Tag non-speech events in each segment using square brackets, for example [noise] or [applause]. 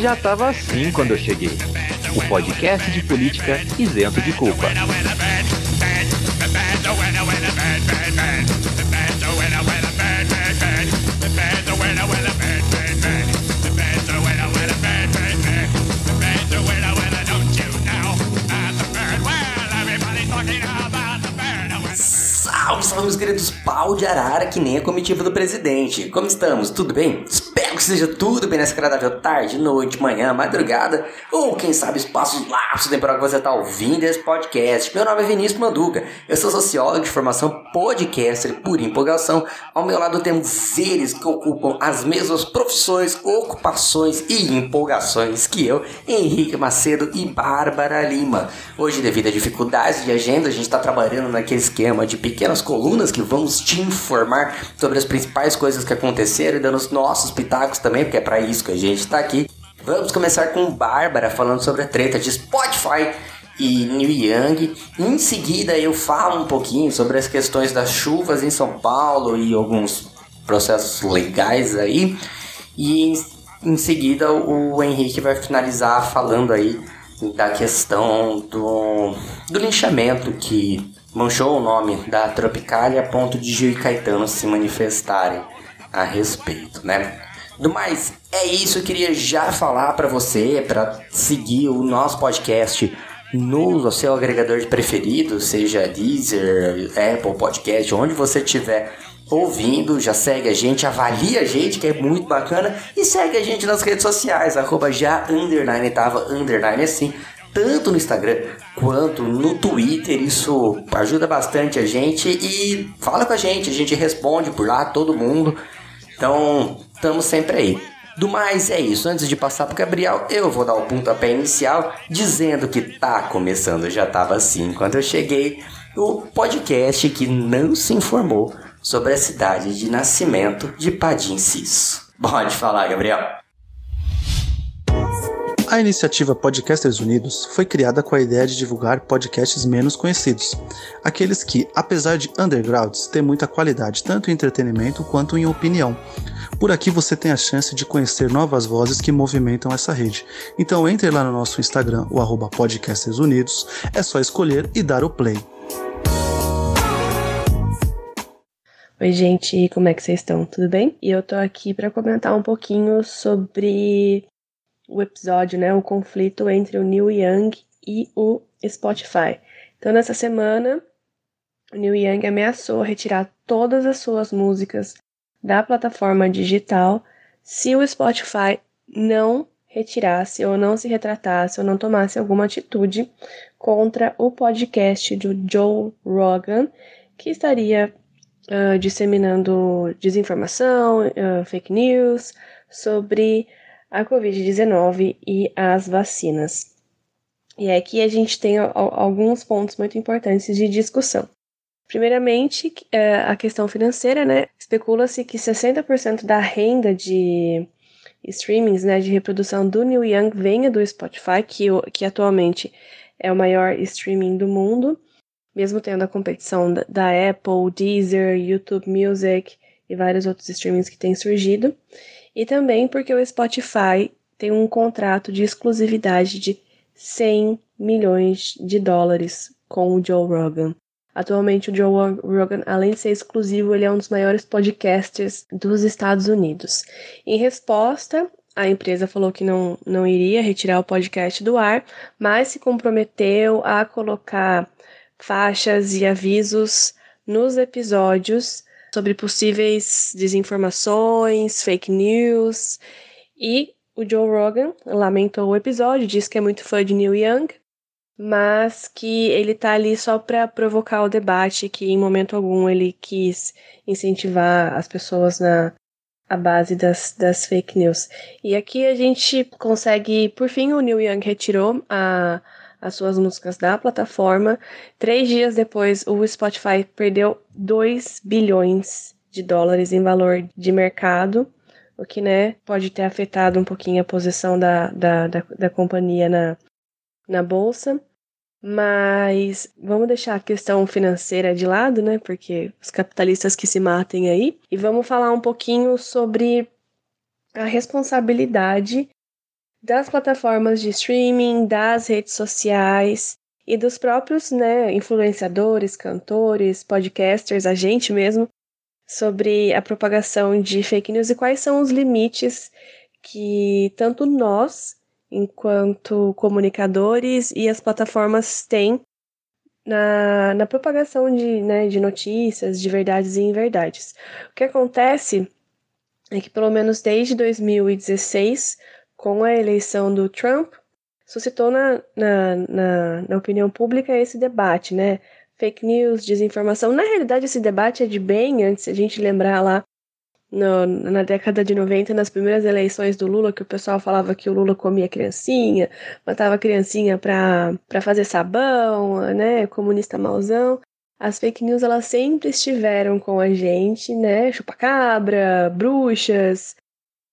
Já tava assim quando eu cheguei. O podcast de política isento de culpa. Pau de arara, que nem a comitiva do presidente. Como estamos? Tudo bem? Que seja tudo bem nessa agradável tarde, noite, manhã, madrugada, ou quem sabe espaços lapsos temporal que você está ouvindo esse podcast. Meu nome é Vinícius Manduca, eu sou sociólogo de formação podcaster por empolgação. Ao meu lado temos eles que ocupam as mesmas profissões, ocupações e empolgações que eu, Henrique Macedo e Bárbara Lima. Hoje, devido a dificuldades de agenda, a gente está trabalhando naquele esquema de pequenas colunas que vamos te informar sobre as principais coisas que aconteceram e dando os nossos pitacos também, porque é para isso que a gente está aqui. Vamos começar com Bárbara falando sobre a treta de Spotify e New Young. Em seguida eu falo um pouquinho sobre as questões das chuvas em São Paulo e alguns processos legais aí. E em, em seguida o Henrique vai finalizar falando aí da questão do, do linchamento que manchou o nome da Tropicália a ponto de Gil e Caetano se manifestarem a respeito, né? Do mais, é isso. Eu queria já falar para você, para seguir o nosso podcast no seu agregador de preferido, seja Deezer, Apple Podcast, onde você estiver ouvindo, já segue a gente, avalia a gente, que é muito bacana, e segue a gente nas redes sociais, arroba já underline, tava underline assim, tanto no Instagram quanto no Twitter, isso ajuda bastante a gente e fala com a gente, a gente responde por lá, todo mundo, então estamos sempre aí. Do mais é isso, antes de passar pro Gabriel, eu vou dar o pontapé inicial dizendo que tá começando, já tava assim quando eu cheguei, o podcast que não se informou sobre a cidade de nascimento de Padim Cis. Pode falar, Gabriel. A iniciativa Podcasters Unidos foi criada com a ideia de divulgar podcasts menos conhecidos, aqueles que, apesar de undergrounds, têm muita qualidade tanto em entretenimento quanto em opinião. Por aqui você tem a chance de conhecer novas vozes que movimentam essa rede. Então entre lá no nosso Instagram, o arroba Podcasters Unidos, é só escolher e dar o play. Oi, gente, como é que vocês estão? Tudo bem? E eu tô aqui para comentar um pouquinho sobre o episódio, né, o conflito entre o Neil Young e o Spotify. Então, nessa semana, o Neil Young ameaçou retirar todas as suas músicas da plataforma digital se o Spotify não retirasse ou não se retratasse ou não tomasse alguma atitude contra o podcast do Joe Rogan, que estaria uh, disseminando desinformação, uh, fake news sobre a Covid-19 e as vacinas. E aqui a gente tem alguns pontos muito importantes de discussão. Primeiramente, a questão financeira, né? Especula-se que 60% da renda de streamings, né, de reprodução do New Young venha do Spotify, que, que atualmente é o maior streaming do mundo, mesmo tendo a competição da, da Apple, Deezer, YouTube Music e vários outros streamings que têm surgido. E também porque o Spotify tem um contrato de exclusividade de 100 milhões de dólares com o Joe Rogan. Atualmente, o Joe Rogan, além de ser exclusivo, ele é um dos maiores podcasters dos Estados Unidos. Em resposta, a empresa falou que não, não iria retirar o podcast do ar, mas se comprometeu a colocar faixas e avisos nos episódios sobre possíveis desinformações, fake news. E o Joe Rogan lamentou o episódio, disse que é muito fã de Neil Young, mas que ele tá ali só para provocar o debate, que em momento algum ele quis incentivar as pessoas na a base das, das fake news. E aqui a gente consegue, por fim, o Neil Young retirou a, as suas músicas da plataforma. Três dias depois, o Spotify perdeu 2 bilhões de dólares em valor de mercado, o que né, pode ter afetado um pouquinho a posição da, da, da, da companhia na, na bolsa. Mas vamos deixar a questão financeira de lado, né? Porque os capitalistas que se matem aí. E vamos falar um pouquinho sobre a responsabilidade das plataformas de streaming, das redes sociais e dos próprios né, influenciadores, cantores, podcasters, a gente mesmo, sobre a propagação de fake news e quais são os limites que tanto nós enquanto comunicadores e as plataformas têm na, na propagação de, né, de notícias, de verdades e inverdades. O que acontece é que, pelo menos desde 2016, com a eleição do Trump, suscitou na, na, na, na opinião pública esse debate, né? Fake news, desinformação. Na realidade, esse debate é de bem antes, a gente lembrar lá no, na década de 90, nas primeiras eleições do Lula, que o pessoal falava que o Lula comia criancinha, matava criancinha pra fazer sabão, né, comunista mauzão. As fake news, elas sempre estiveram com a gente, né, chupacabra, bruxas,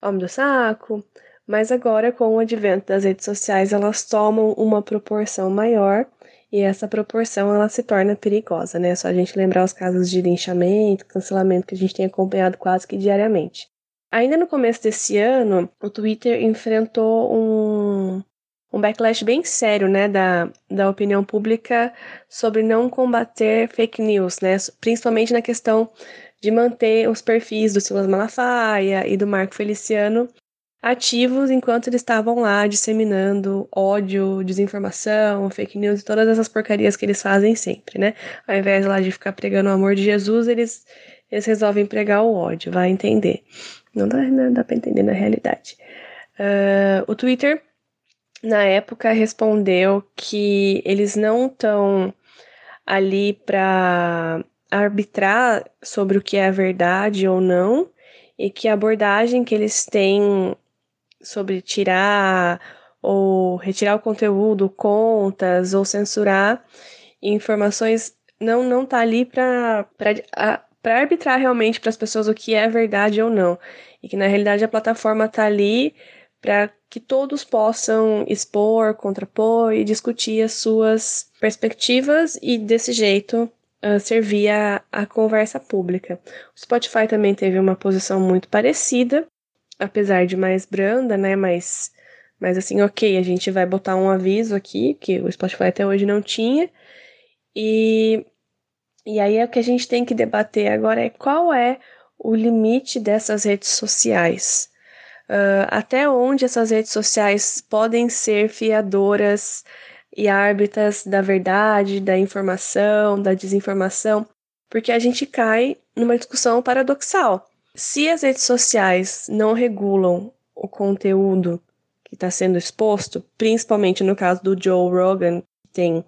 homem do saco. Mas agora, com o advento das redes sociais, elas tomam uma proporção maior e essa proporção ela se torna perigosa, né? Só a gente lembrar os casos de linchamento, cancelamento que a gente tem acompanhado quase que diariamente. Ainda no começo desse ano, o Twitter enfrentou um, um backlash bem sério, né, da, da opinião pública sobre não combater fake news, né, principalmente na questão de manter os perfis do Silas Malafaia e do Marco Feliciano ativos enquanto eles estavam lá disseminando ódio, desinformação, fake news e todas essas porcarias que eles fazem sempre, né? Ao invés lá de ficar pregando o amor de Jesus, eles, eles resolvem pregar o ódio, vai entender. Não dá, não dá pra entender na realidade. Uh, o Twitter, na época, respondeu que eles não estão ali para arbitrar sobre o que é verdade ou não, e que a abordagem que eles têm sobre tirar ou retirar o conteúdo, contas ou censurar informações não não tá ali para para arbitrar realmente para as pessoas o que é verdade ou não. E que na realidade a plataforma tá ali para que todos possam expor, contrapor e discutir as suas perspectivas e desse jeito uh, servir a, a conversa pública. O Spotify também teve uma posição muito parecida, apesar de mais branda, né? Mas, mas assim, ok, a gente vai botar um aviso aqui, que o Spotify até hoje não tinha. E, e aí é o que a gente tem que debater agora é qual é o limite dessas redes sociais. Uh, até onde essas redes sociais podem ser fiadoras e árbitras da verdade, da informação, da desinformação, porque a gente cai numa discussão paradoxal. Se as redes sociais não regulam o conteúdo que está sendo exposto, principalmente no caso do Joe Rogan, que tem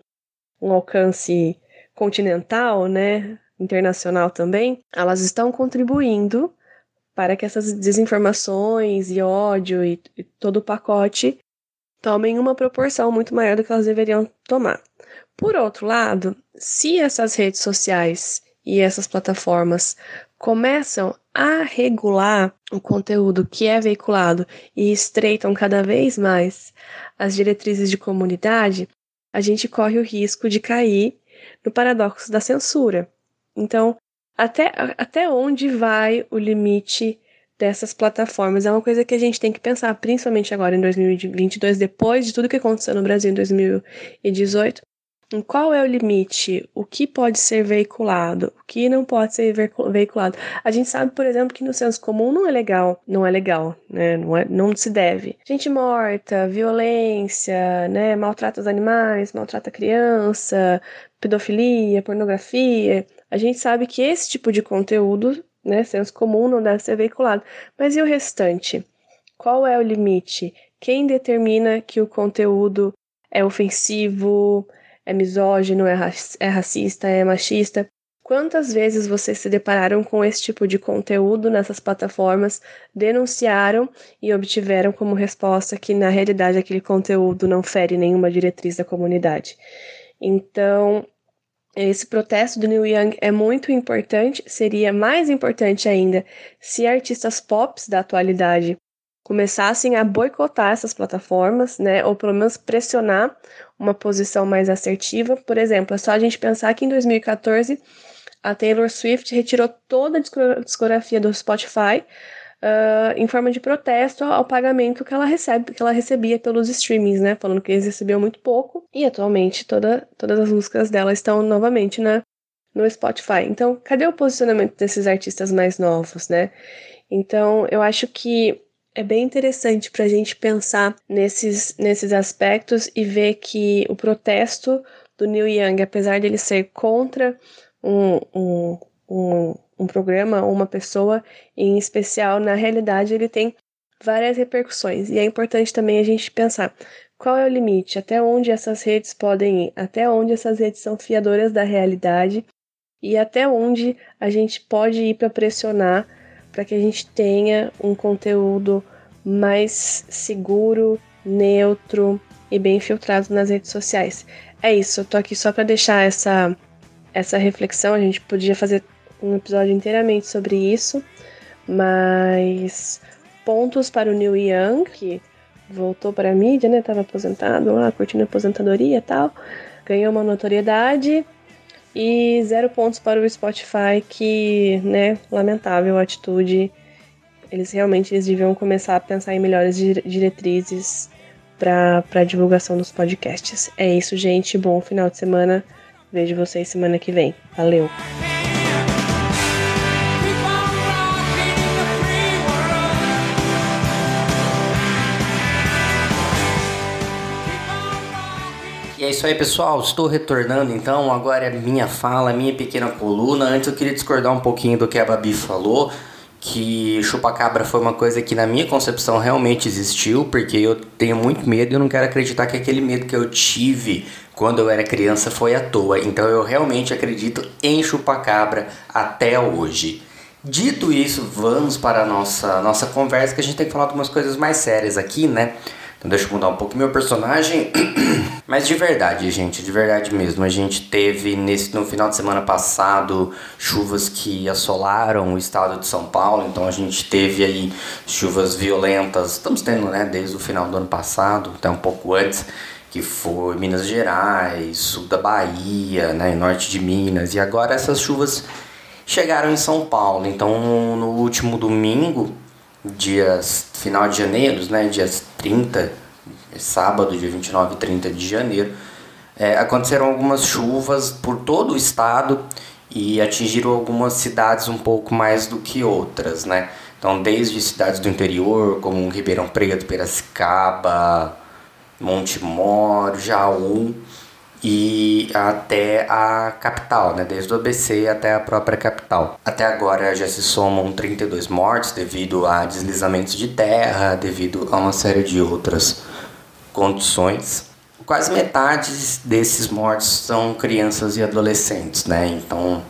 um alcance continental, né, internacional também, elas estão contribuindo para que essas desinformações e ódio e, e todo o pacote tomem uma proporção muito maior do que elas deveriam tomar. Por outro lado, se essas redes sociais e essas plataformas começam a regular o conteúdo que é veiculado e estreitam cada vez mais as diretrizes de comunidade, a gente corre o risco de cair no paradoxo da censura. Então, até, até onde vai o limite dessas plataformas? É uma coisa que a gente tem que pensar, principalmente agora em 2022, depois de tudo que aconteceu no Brasil em 2018, qual é o limite? O que pode ser veiculado? O que não pode ser veiculado? A gente sabe, por exemplo, que no senso comum não é legal, não é legal, né? Não, é, não se deve. Gente morta, violência, né? Maltrata os animais, maltrata a criança, pedofilia, pornografia. A gente sabe que esse tipo de conteúdo, né? Senso comum não deve ser veiculado. Mas e o restante? Qual é o limite? Quem determina que o conteúdo é ofensivo? É misógino, é, é racista, é machista. Quantas vezes vocês se depararam com esse tipo de conteúdo nessas plataformas, denunciaram e obtiveram como resposta que na realidade aquele conteúdo não fere nenhuma diretriz da comunidade? Então, esse protesto do Neil Young é muito importante, seria mais importante ainda se artistas pop da atualidade começassem a boicotar essas plataformas, né, ou pelo menos pressionar uma posição mais assertiva. Por exemplo, é só a gente pensar que em 2014 a Taylor Swift retirou toda a discografia do Spotify uh, em forma de protesto ao pagamento que ela recebe, que ela recebia pelos streamings, né, falando que eles recebiam muito pouco. E atualmente toda, todas as músicas dela estão novamente na no Spotify. Então, cadê o posicionamento desses artistas mais novos, né? Então, eu acho que é bem interessante para a gente pensar nesses, nesses aspectos e ver que o protesto do Neil Young, apesar dele ser contra um, um, um, um programa ou uma pessoa em especial, na realidade ele tem várias repercussões. E é importante também a gente pensar qual é o limite, até onde essas redes podem ir, até onde essas redes são fiadoras da realidade e até onde a gente pode ir para pressionar para que a gente tenha um conteúdo mais seguro, neutro e bem filtrado nas redes sociais. É isso, eu tô aqui só para deixar essa essa reflexão, a gente podia fazer um episódio inteiramente sobre isso, mas pontos para o Neil Young, que voltou para a mídia, né, tava aposentado lá, curtindo a aposentadoria e tal, ganhou uma notoriedade, e zero pontos para o Spotify, que, né, lamentável atitude. Eles realmente eles deviam começar a pensar em melhores diretrizes para a divulgação dos podcasts. É isso, gente. Bom final de semana. Vejo vocês semana que vem. Valeu! Isso aí, pessoal. Estou retornando então. Agora é minha fala, minha pequena coluna. Antes eu queria discordar um pouquinho do que a Babi falou. Que chupacabra foi uma coisa que na minha concepção realmente existiu, porque eu tenho muito medo e não quero acreditar que aquele medo que eu tive quando eu era criança foi à toa. Então eu realmente acredito em chupacabra até hoje. Dito isso, vamos para a nossa, nossa conversa, que a gente tem que falar de umas coisas mais sérias aqui, né? Então deixa eu mudar um pouco meu personagem. [clears throat] Mas de verdade, gente, de verdade mesmo. A gente teve nesse, no final de semana passado chuvas que assolaram o estado de São Paulo. Então a gente teve aí chuvas violentas. Estamos tendo, né, desde o final do ano passado, até um pouco antes. Que foi Minas Gerais, sul da Bahia, né, norte de Minas. E agora essas chuvas chegaram em São Paulo. Então no último domingo dias final de janeiro, né, dias 30, sábado, dia 29 e 30 de janeiro, é, aconteceram algumas chuvas por todo o estado e atingiram algumas cidades um pouco mais do que outras, né? Então, desde cidades do interior, como Ribeirão Preto, Piracicaba, Monte Moro, Jaú, e até a capital, né? desde o ABC até a própria capital. Até agora já se somam 32 mortes devido a deslizamentos de terra, devido a uma série de outras condições. Quase metade desses mortos são crianças e adolescentes, né? Então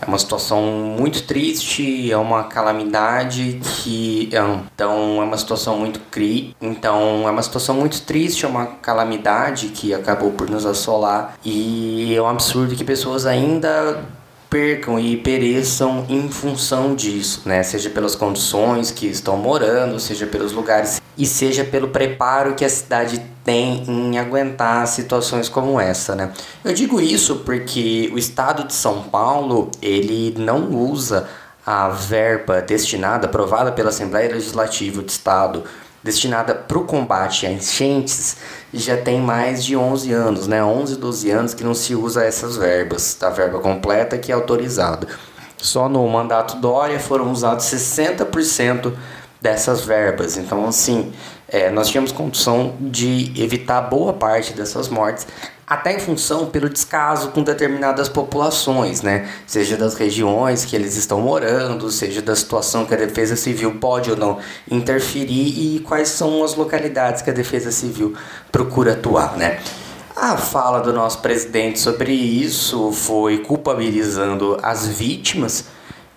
é uma situação muito triste, é uma calamidade que é então é uma situação muito cri, então é uma situação muito triste, é uma calamidade que acabou por nos assolar e é um absurdo que pessoas ainda percam e pereçam em função disso, né? Seja pelas condições que estão morando, seja pelos lugares e seja pelo preparo que a cidade tem em aguentar situações como essa, né? Eu digo isso porque o estado de São Paulo, ele não usa a verba destinada, aprovada pela Assembleia Legislativa do Estado, destinada para o combate a enchentes, já tem mais de 11 anos, né? 11, 12 anos que não se usa essas verbas, a verba completa que é autorizada. Só no mandato Dória foram usados 60% dessas verbas. Então, assim, é, nós tínhamos condição de evitar boa parte dessas mortes, até em função pelo descaso com determinadas populações, né? Seja das regiões que eles estão morando, seja da situação que a Defesa Civil pode ou não interferir e quais são as localidades que a Defesa Civil procura atuar, né? A fala do nosso presidente sobre isso foi culpabilizando as vítimas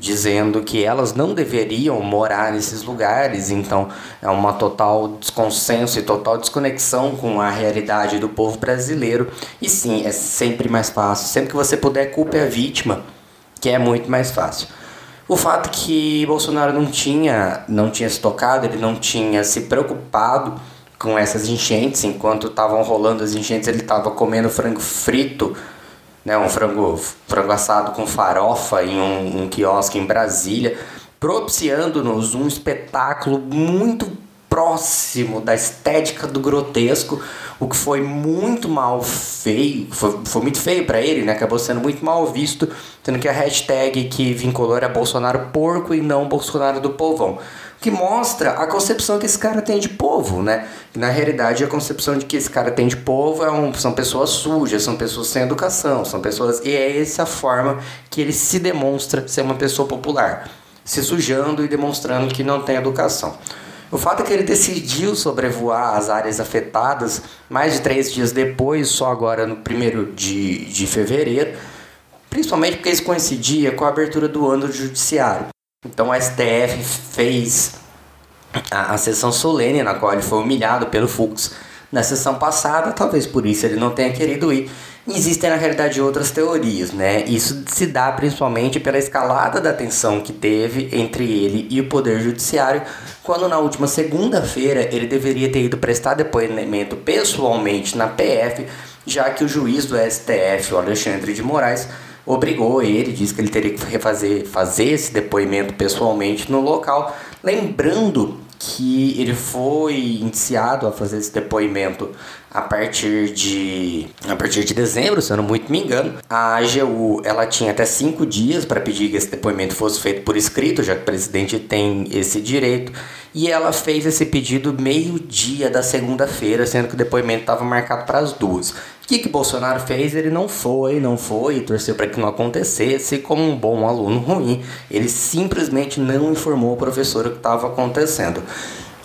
dizendo que elas não deveriam morar nesses lugares, então é uma total desconsenso e total desconexão com a realidade do povo brasileiro. E sim, é sempre mais fácil, sempre que você puder, culpe a vítima, que é muito mais fácil. O fato que Bolsonaro não tinha, não tinha se tocado, ele não tinha se preocupado com essas enchentes, enquanto estavam rolando as enchentes, ele estava comendo frango frito, né, um frango, frango assado com farofa em um, um quiosque em Brasília, propiciando-nos um espetáculo muito próximo da estética do grotesco, o que foi muito mal feio, foi, foi muito feio para ele, né? Acabou sendo muito mal visto, tendo que a hashtag que vinculou era Bolsonaro porco e não Bolsonaro do povão. Que mostra a concepção que esse cara tem de povo, né? E, na realidade, a concepção de que esse cara tem de povo é um, são pessoas sujas, são pessoas sem educação, são pessoas. E é essa forma que ele se demonstra ser uma pessoa popular, se sujando e demonstrando que não tem educação. O fato é que ele decidiu sobrevoar as áreas afetadas mais de três dias depois, só agora no primeiro de, de fevereiro, principalmente porque isso coincidia com a abertura do ano do judiciário. Então a STF fez a, a sessão solene na qual ele foi humilhado pelo Fux na sessão passada, talvez por isso ele não tenha querido ir. Existem na realidade outras teorias, né? Isso se dá principalmente pela escalada da tensão que teve entre ele e o Poder Judiciário, quando na última segunda-feira ele deveria ter ido prestar depoimento pessoalmente na PF, já que o juiz do STF, o Alexandre de Moraes, obrigou ele, disse que ele teria que refazer, fazer esse depoimento pessoalmente no local, lembrando que ele foi iniciado a fazer esse depoimento a partir de a partir de dezembro, se eu não muito me engano. A AGU ela tinha até cinco dias para pedir que esse depoimento fosse feito por escrito, já que o presidente tem esse direito. E ela fez esse pedido meio-dia da segunda-feira, sendo que o depoimento estava marcado para as duas. Que, que Bolsonaro fez? Ele não foi, não foi, torceu para que não acontecesse. Como um bom aluno ruim, ele simplesmente não informou o professor o que estava acontecendo.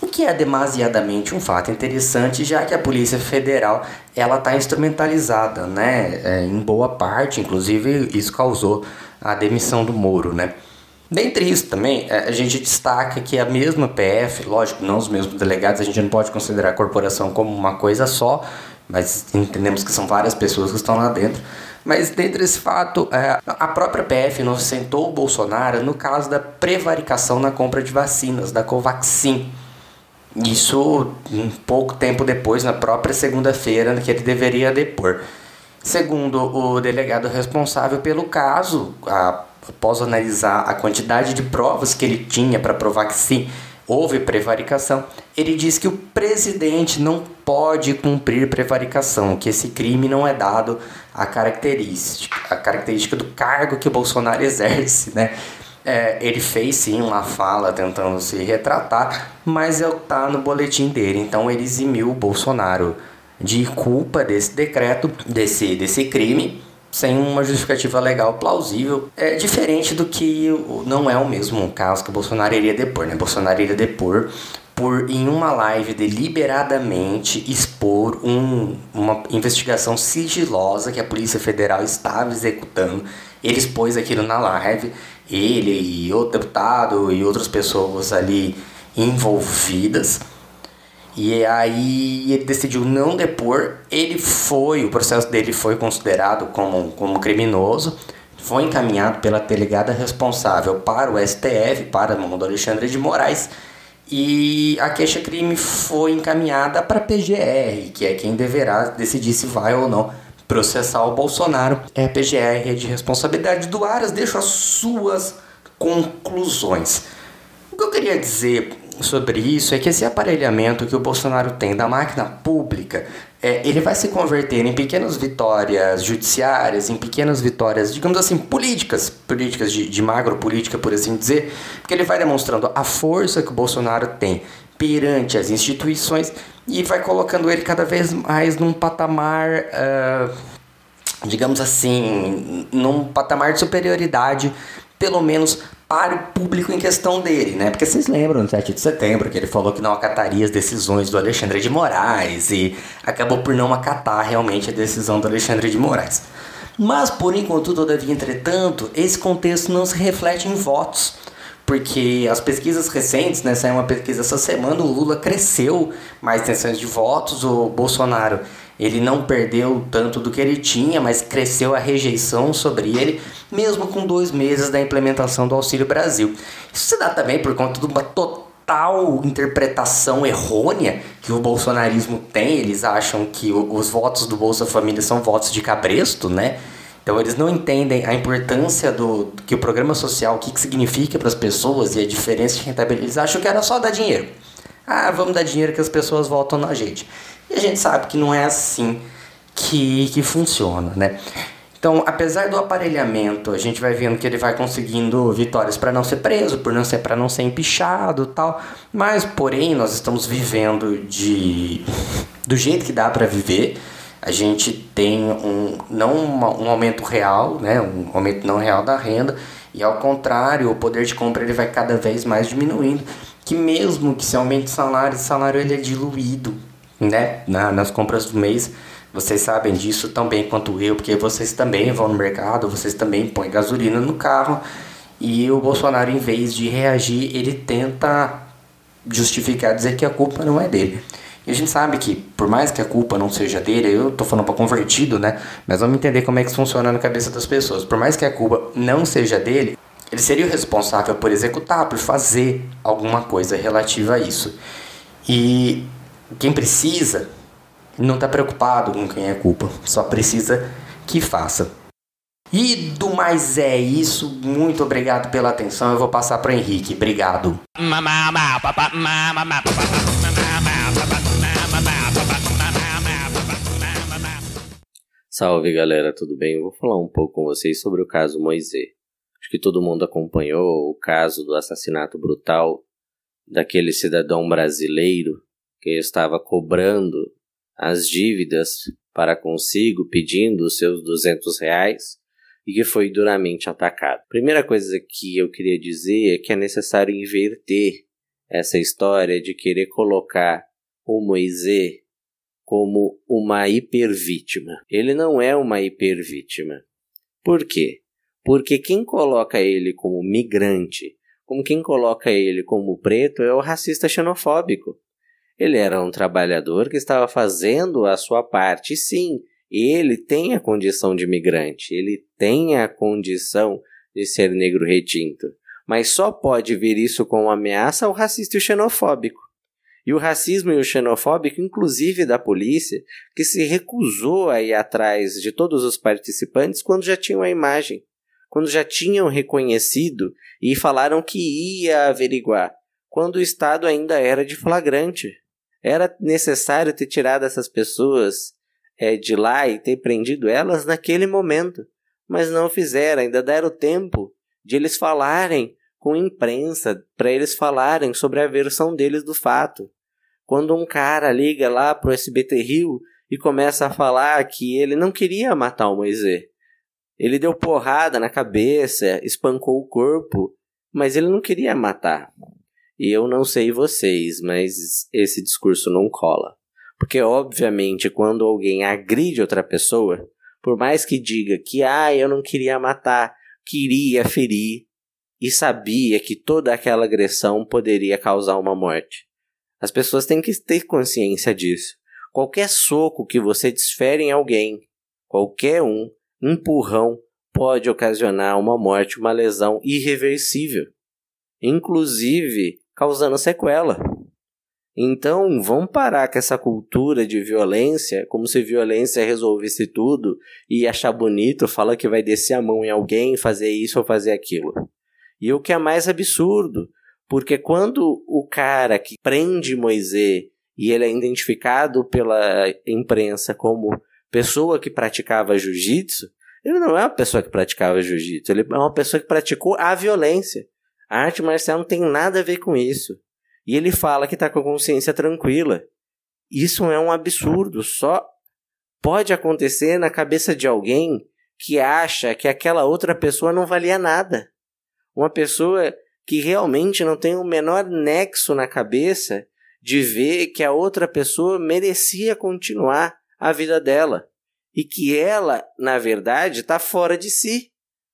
O que é demasiadamente um fato interessante, já que a Polícia Federal ela está instrumentalizada, né? É, em boa parte, inclusive isso causou a demissão do Moro, né? Dentre isso também, é, a gente destaca que a mesma PF, lógico, não os mesmos delegados, a gente não pode considerar a corporação como uma coisa só, mas entendemos que são várias pessoas que estão lá dentro. Mas dentro desse fato, é, a própria PF inocentou o Bolsonaro no caso da prevaricação na compra de vacinas, da Covaxin. Isso um pouco tempo depois, na própria segunda-feira, que ele deveria depor. Segundo o delegado responsável pelo caso, após analisar a quantidade de provas que ele tinha para provar que sim, houve prevaricação, ele diz que o presidente não pode cumprir prevaricação, que esse crime não é dado à característica, a característica do cargo que o Bolsonaro [laughs] exerce, né? É, ele fez sim uma fala tentando se retratar, mas está no boletim dele, então ele eximiu o Bolsonaro de culpa desse decreto, desse, desse crime, sem uma justificativa legal plausível. É diferente do que não é o mesmo caso que o Bolsonaro iria depor, né? Bolsonaro iria depor por em uma live deliberadamente expor um, uma investigação sigilosa que a Polícia Federal estava executando. Ele expôs aquilo na live, ele e outro deputado e outras pessoas ali envolvidas. E aí ele decidiu não depor. Ele foi, o processo dele foi considerado como, como criminoso. Foi encaminhado pela delegada responsável para o STF, para o mão Alexandre de Moraes. E a queixa-crime foi encaminhada para a PGR, que é quem deverá decidir se vai ou não processar o Bolsonaro. É a PGR de responsabilidade do Aras. Deixo as suas conclusões. O que eu queria dizer sobre isso é que esse aparelhamento que o Bolsonaro tem da máquina pública, é, ele vai se converter em pequenas vitórias judiciárias, em pequenas vitórias, digamos assim, políticas, políticas de, de magro política, por assim dizer, porque ele vai demonstrando a força que o Bolsonaro tem perante as instituições e vai colocando ele cada vez mais num patamar, uh, digamos assim, num patamar de superioridade, pelo menos para o público em questão dele, né? Porque vocês lembram do 7 de setembro que ele falou que não acataria as decisões do Alexandre de Moraes e acabou por não acatar realmente a decisão do Alexandre de Moraes. Mas, por enquanto, todavia, entretanto, esse contexto não se reflete em votos. Porque as pesquisas recentes, né, saiu uma pesquisa essa semana, o Lula cresceu mais intenções de votos, o Bolsonaro ele não perdeu tanto do que ele tinha, mas cresceu a rejeição sobre ele mesmo com dois meses da implementação do Auxílio Brasil. Isso se dá também por conta de uma total interpretação errônea que o bolsonarismo tem. Eles acham que os votos do Bolsa Família são votos de cabresto, né? Então eles não entendem a importância do que o programa social, o que, que significa para as pessoas e a diferença de rentabilidade. Eles acham que era só dar dinheiro. Ah, vamos dar dinheiro que as pessoas votam na gente. E a gente sabe que não é assim que, que funciona, né? Então, apesar do aparelhamento, a gente vai vendo que ele vai conseguindo vitórias para não ser preso, por não ser para não ser empichado, tal. Mas, porém, nós estamos vivendo de do jeito que dá para viver. A gente tem um não um aumento real, né, um aumento não real da renda, e ao contrário, o poder de compra ele vai cada vez mais diminuindo, que mesmo que se aumente o salário, o salário ele é diluído, né, na, nas compras do mês vocês sabem disso tão bem quanto eu, porque vocês também vão no mercado, vocês também põem gasolina no carro. E o Bolsonaro, em vez de reagir, ele tenta justificar, dizer que a culpa não é dele. E a gente sabe que, por mais que a culpa não seja dele, eu tô falando para convertido, né? Mas vamos entender como é que funciona na cabeça das pessoas. Por mais que a culpa não seja dele, ele seria o responsável por executar, por fazer alguma coisa relativa a isso. E quem precisa não está preocupado com quem é culpa, só precisa que faça. E do mais é isso, muito obrigado pela atenção. Eu vou passar para Henrique. Obrigado. Salve galera, tudo bem? Eu vou falar um pouco com vocês sobre o caso Moisés. Acho que todo mundo acompanhou o caso do assassinato brutal daquele cidadão brasileiro que estava cobrando as dívidas para consigo, pedindo os seus 200 reais e que foi duramente atacado. Primeira coisa que eu queria dizer é que é necessário inverter essa história de querer colocar o Moisés como uma hipervítima. Ele não é uma hipervítima. Por quê? Porque quem coloca ele como migrante, como quem coloca ele como preto, é o racista xenofóbico. Ele era um trabalhador que estava fazendo a sua parte. Sim, ele tem a condição de migrante, ele tem a condição de ser negro retinto. Mas só pode ver isso como ameaça ao racista e o xenofóbico. E o racismo e o xenofóbico, inclusive da polícia, que se recusou a ir atrás de todos os participantes quando já tinham a imagem, quando já tinham reconhecido e falaram que ia averiguar, quando o Estado ainda era de flagrante. Era necessário ter tirado essas pessoas é, de lá e ter prendido elas naquele momento, mas não fizeram, ainda deram tempo de eles falarem com imprensa, para eles falarem sobre a versão deles do fato. Quando um cara liga lá pro SBT Rio e começa a falar que ele não queria matar o Moisés, ele deu porrada na cabeça, espancou o corpo, mas ele não queria matar. E eu não sei vocês, mas esse discurso não cola. Porque, obviamente, quando alguém agride outra pessoa, por mais que diga que, ah, eu não queria matar, queria ferir, e sabia que toda aquela agressão poderia causar uma morte. As pessoas têm que ter consciência disso. Qualquer soco que você desfere em alguém, qualquer um, empurrão, pode ocasionar uma morte, uma lesão irreversível. Inclusive, causando sequela. Então, vamos parar com essa cultura de violência, como se violência resolvesse tudo e achar bonito, fala que vai descer a mão em alguém, fazer isso ou fazer aquilo. E o que é mais absurdo, porque quando o cara que prende Moisés e ele é identificado pela imprensa como pessoa que praticava jiu-jitsu, ele não é uma pessoa que praticava jiu-jitsu, ele é uma pessoa que praticou a violência. A arte marcial não tem nada a ver com isso. E ele fala que está com a consciência tranquila. Isso é um absurdo. Só pode acontecer na cabeça de alguém que acha que aquela outra pessoa não valia nada. Uma pessoa que realmente não tem o menor nexo na cabeça de ver que a outra pessoa merecia continuar a vida dela e que ela, na verdade, está fora de si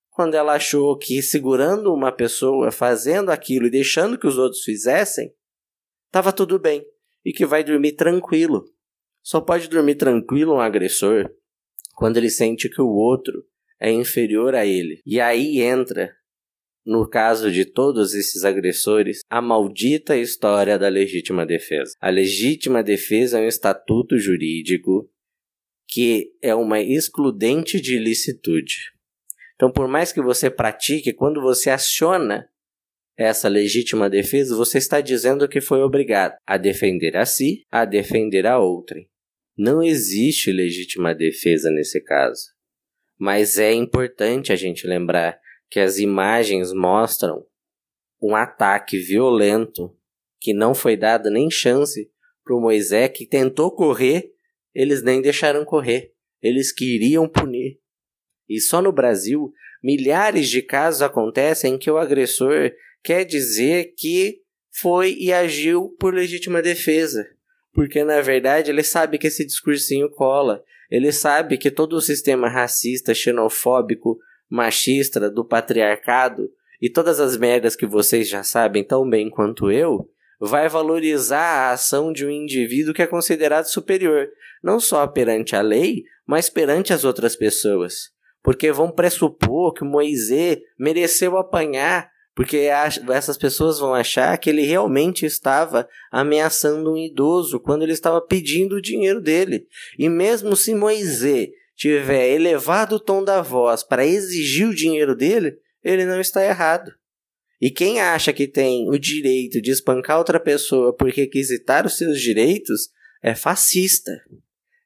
quando ela achou que segurando uma pessoa, fazendo aquilo e deixando que os outros fizessem, estava tudo bem e que vai dormir tranquilo. Só pode dormir tranquilo um agressor quando ele sente que o outro é inferior a ele. E aí entra, no caso de todos esses agressores, a maldita história da legítima defesa. A legítima defesa é um estatuto jurídico que é uma excludente de ilicitude. Então, por mais que você pratique, quando você aciona essa legítima defesa, você está dizendo que foi obrigado a defender a si, a defender a outrem. Não existe legítima defesa nesse caso. Mas é importante a gente lembrar que as imagens mostram um ataque violento que não foi dado nem chance para o Moisés que tentou correr, eles nem deixaram correr. Eles queriam punir. E só no Brasil, milhares de casos acontecem em que o agressor quer dizer que foi e agiu por legítima defesa. Porque na verdade ele sabe que esse discursinho cola. Ele sabe que todo o sistema racista, xenofóbico, machista do patriarcado e todas as merdas que vocês já sabem tão bem quanto eu, vai valorizar a ação de um indivíduo que é considerado superior, não só perante a lei, mas perante as outras pessoas. Porque vão pressupor que Moisés mereceu apanhar porque essas pessoas vão achar que ele realmente estava ameaçando um idoso quando ele estava pedindo o dinheiro dele. E mesmo se Moisés tiver elevado o tom da voz para exigir o dinheiro dele, ele não está errado. E quem acha que tem o direito de espancar outra pessoa por requisitar os seus direitos é fascista,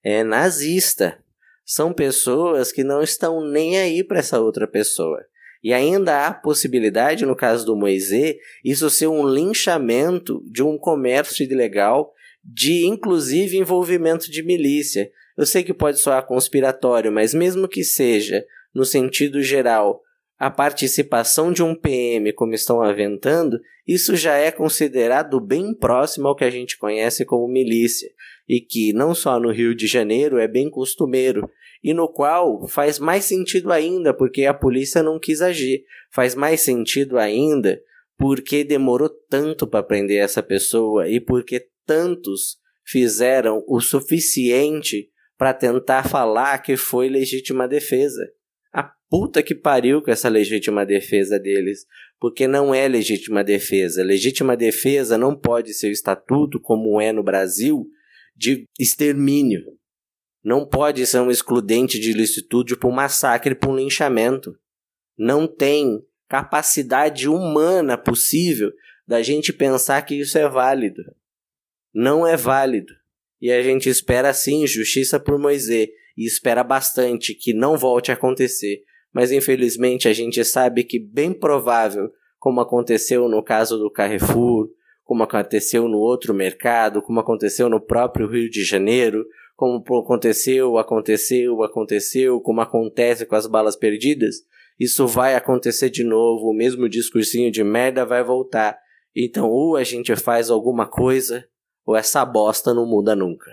é nazista. São pessoas que não estão nem aí para essa outra pessoa. E ainda há possibilidade, no caso do Moisés, isso ser um linchamento de um comércio ilegal, de inclusive envolvimento de milícia. Eu sei que pode soar conspiratório, mas mesmo que seja, no sentido geral, a participação de um PM, como estão aventando, isso já é considerado bem próximo ao que a gente conhece como milícia, e que não só no Rio de Janeiro é bem costumeiro, e no qual faz mais sentido ainda porque a polícia não quis agir. Faz mais sentido ainda porque demorou tanto para prender essa pessoa e porque tantos fizeram o suficiente para tentar falar que foi legítima defesa. Puta que pariu com essa legítima defesa deles, porque não é legítima defesa. Legítima defesa não pode ser o estatuto como é no Brasil de extermínio. Não pode ser um excludente de ilicitude para um massacre, para um linchamento. Não tem capacidade humana possível da gente pensar que isso é válido. Não é válido. E a gente espera sim justiça por Moisés e espera bastante que não volte a acontecer. Mas infelizmente a gente sabe que bem provável, como aconteceu no caso do Carrefour, como aconteceu no outro mercado, como aconteceu no próprio Rio de Janeiro, como aconteceu, aconteceu, aconteceu, como acontece com as balas perdidas, isso vai acontecer de novo, o mesmo discursinho de merda vai voltar. Então, ou a gente faz alguma coisa, ou essa bosta não muda nunca.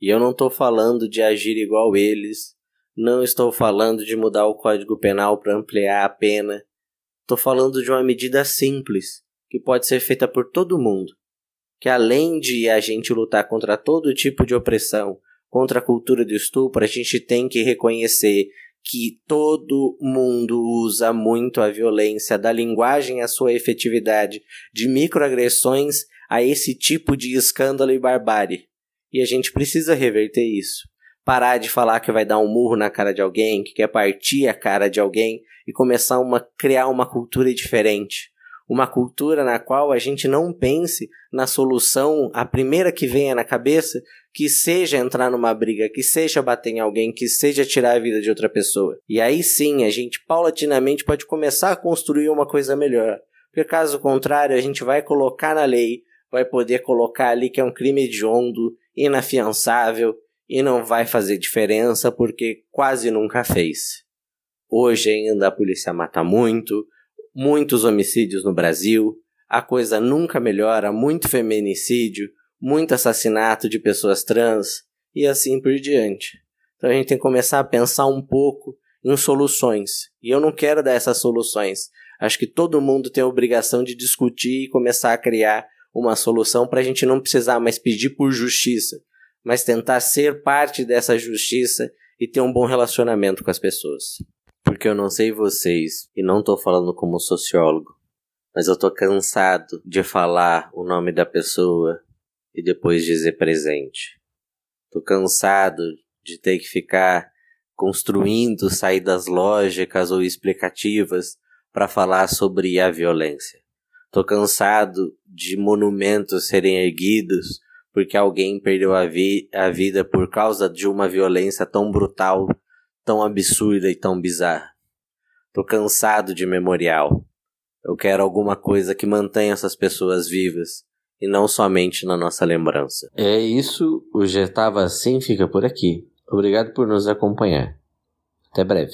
E eu não estou falando de agir igual eles, não estou falando de mudar o Código Penal para ampliar a pena. Estou falando de uma medida simples, que pode ser feita por todo mundo que além de a gente lutar contra todo tipo de opressão, contra a cultura do estupro, a gente tem que reconhecer que todo mundo usa muito a violência, da linguagem à sua efetividade, de microagressões a esse tipo de escândalo e barbárie. E a gente precisa reverter isso. Parar de falar que vai dar um murro na cara de alguém, que quer partir a cara de alguém e começar a criar uma cultura diferente uma cultura na qual a gente não pense na solução, a primeira que venha na cabeça, que seja entrar numa briga, que seja bater em alguém, que seja tirar a vida de outra pessoa. E aí sim, a gente paulatinamente pode começar a construir uma coisa melhor. Porque caso contrário, a gente vai colocar na lei, vai poder colocar ali que é um crime hediondo, inafiançável, e não vai fazer diferença porque quase nunca fez. Hoje ainda a polícia mata muito, muitos homicídios no Brasil, a coisa nunca melhora, muito feminicídio, muito assassinato de pessoas trans e assim por diante. Então a gente tem que começar a pensar um pouco em soluções. E eu não quero dar essas soluções. Acho que todo mundo tem a obrigação de discutir e começar a criar uma solução para a gente não precisar mais pedir por justiça, mas tentar ser parte dessa justiça e ter um bom relacionamento com as pessoas. Porque eu não sei vocês, e não tô falando como sociólogo, mas eu tô cansado de falar o nome da pessoa e depois dizer presente. Tô cansado de ter que ficar construindo saídas lógicas ou explicativas para falar sobre a violência. Tô cansado de monumentos serem erguidos porque alguém perdeu a, vi a vida por causa de uma violência tão brutal, tão absurda e tão bizarra. Tô cansado de memorial. Eu quero alguma coisa que mantenha essas pessoas vivas e não somente na nossa lembrança. É isso, o Já Tava Assim fica por aqui. Obrigado por nos acompanhar. Até breve.